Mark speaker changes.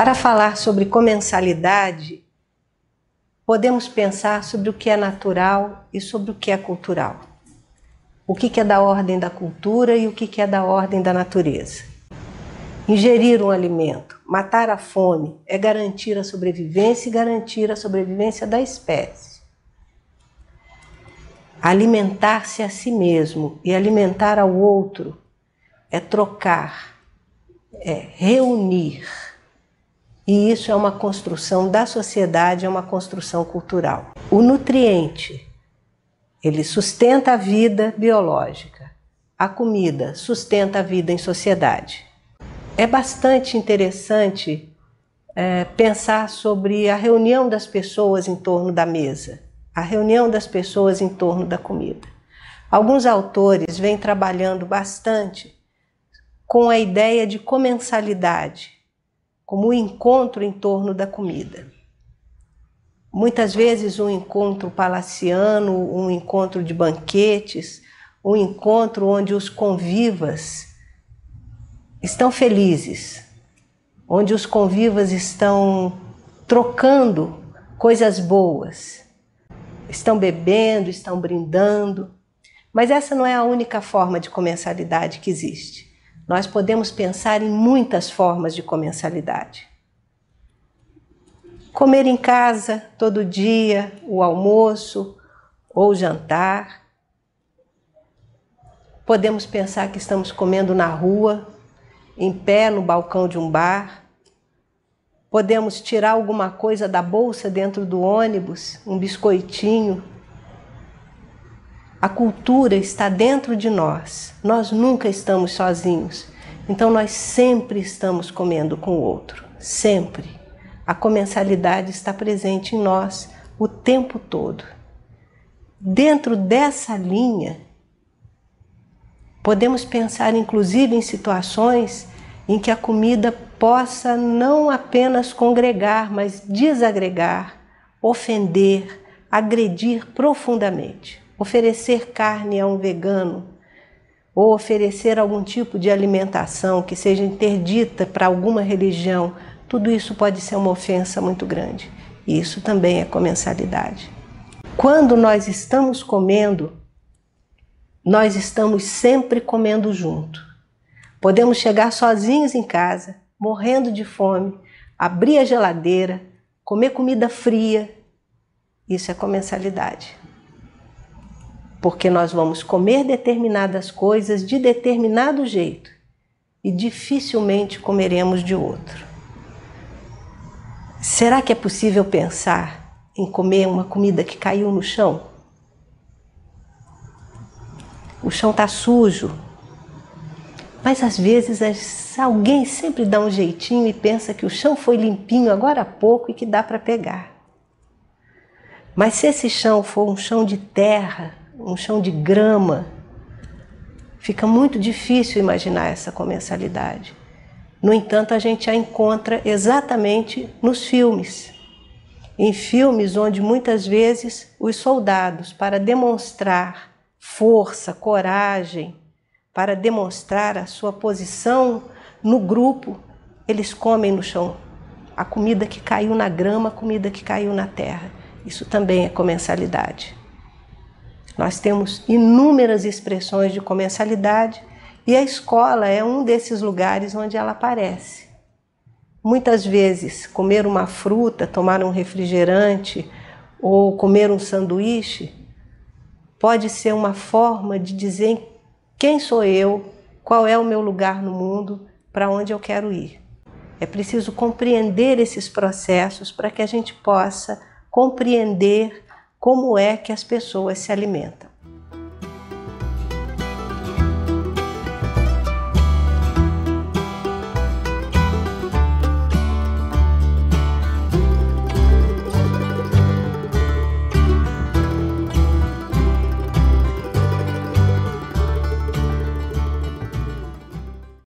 Speaker 1: Para falar sobre comensalidade, podemos pensar sobre o que é natural e sobre o que é cultural. O que é da ordem da cultura e o que é da ordem da natureza. Ingerir um alimento, matar a fome, é garantir a sobrevivência e garantir a sobrevivência da espécie. Alimentar-se a si mesmo e alimentar ao outro é trocar, é reunir e isso é uma construção da sociedade, é uma construção cultural. O nutriente, ele sustenta a vida biológica. A comida sustenta a vida em sociedade. É bastante interessante é, pensar sobre a reunião das pessoas em torno da mesa, a reunião das pessoas em torno da comida. Alguns autores vêm trabalhando bastante com a ideia de comensalidade, como o encontro em torno da comida. Muitas vezes um encontro palaciano, um encontro de banquetes, um encontro onde os convivas estão felizes, onde os convivas estão trocando coisas boas, estão bebendo, estão brindando. Mas essa não é a única forma de comensalidade que existe. Nós podemos pensar em muitas formas de comensalidade. Comer em casa todo dia, o almoço ou jantar. Podemos pensar que estamos comendo na rua, em pé no balcão de um bar. Podemos tirar alguma coisa da bolsa dentro do ônibus, um biscoitinho, a cultura está dentro de nós. Nós nunca estamos sozinhos. Então nós sempre estamos comendo com o outro, sempre. A comensalidade está presente em nós o tempo todo. Dentro dessa linha, podemos pensar inclusive em situações em que a comida possa não apenas congregar, mas desagregar, ofender, agredir profundamente oferecer carne a um vegano ou oferecer algum tipo de alimentação que seja interdita para alguma religião, tudo isso pode ser uma ofensa muito grande. E isso também é comensalidade. Quando nós estamos comendo, nós estamos sempre comendo junto. Podemos chegar sozinhos em casa, morrendo de fome, abrir a geladeira, comer comida fria. Isso é comensalidade porque nós vamos comer determinadas coisas de determinado jeito e dificilmente comeremos de outro. Será que é possível pensar em comer uma comida que caiu no chão? O chão está sujo, mas às vezes alguém sempre dá um jeitinho e pensa que o chão foi limpinho agora há pouco e que dá para pegar. Mas se esse chão for um chão de terra, um chão de grama. Fica muito difícil imaginar essa comensalidade. No entanto, a gente a encontra exatamente nos filmes. Em filmes onde muitas vezes os soldados, para demonstrar força, coragem, para demonstrar a sua posição no grupo, eles comem no chão a comida que caiu na grama, a comida que caiu na terra. Isso também é comensalidade. Nós temos inúmeras expressões de comensalidade e a escola é um desses lugares onde ela aparece. Muitas vezes, comer uma fruta, tomar um refrigerante ou comer um sanduíche pode ser uma forma de dizer quem sou eu, qual é o meu lugar no mundo, para onde eu quero ir. É preciso compreender esses processos para que a gente possa compreender como é que as pessoas se alimentam.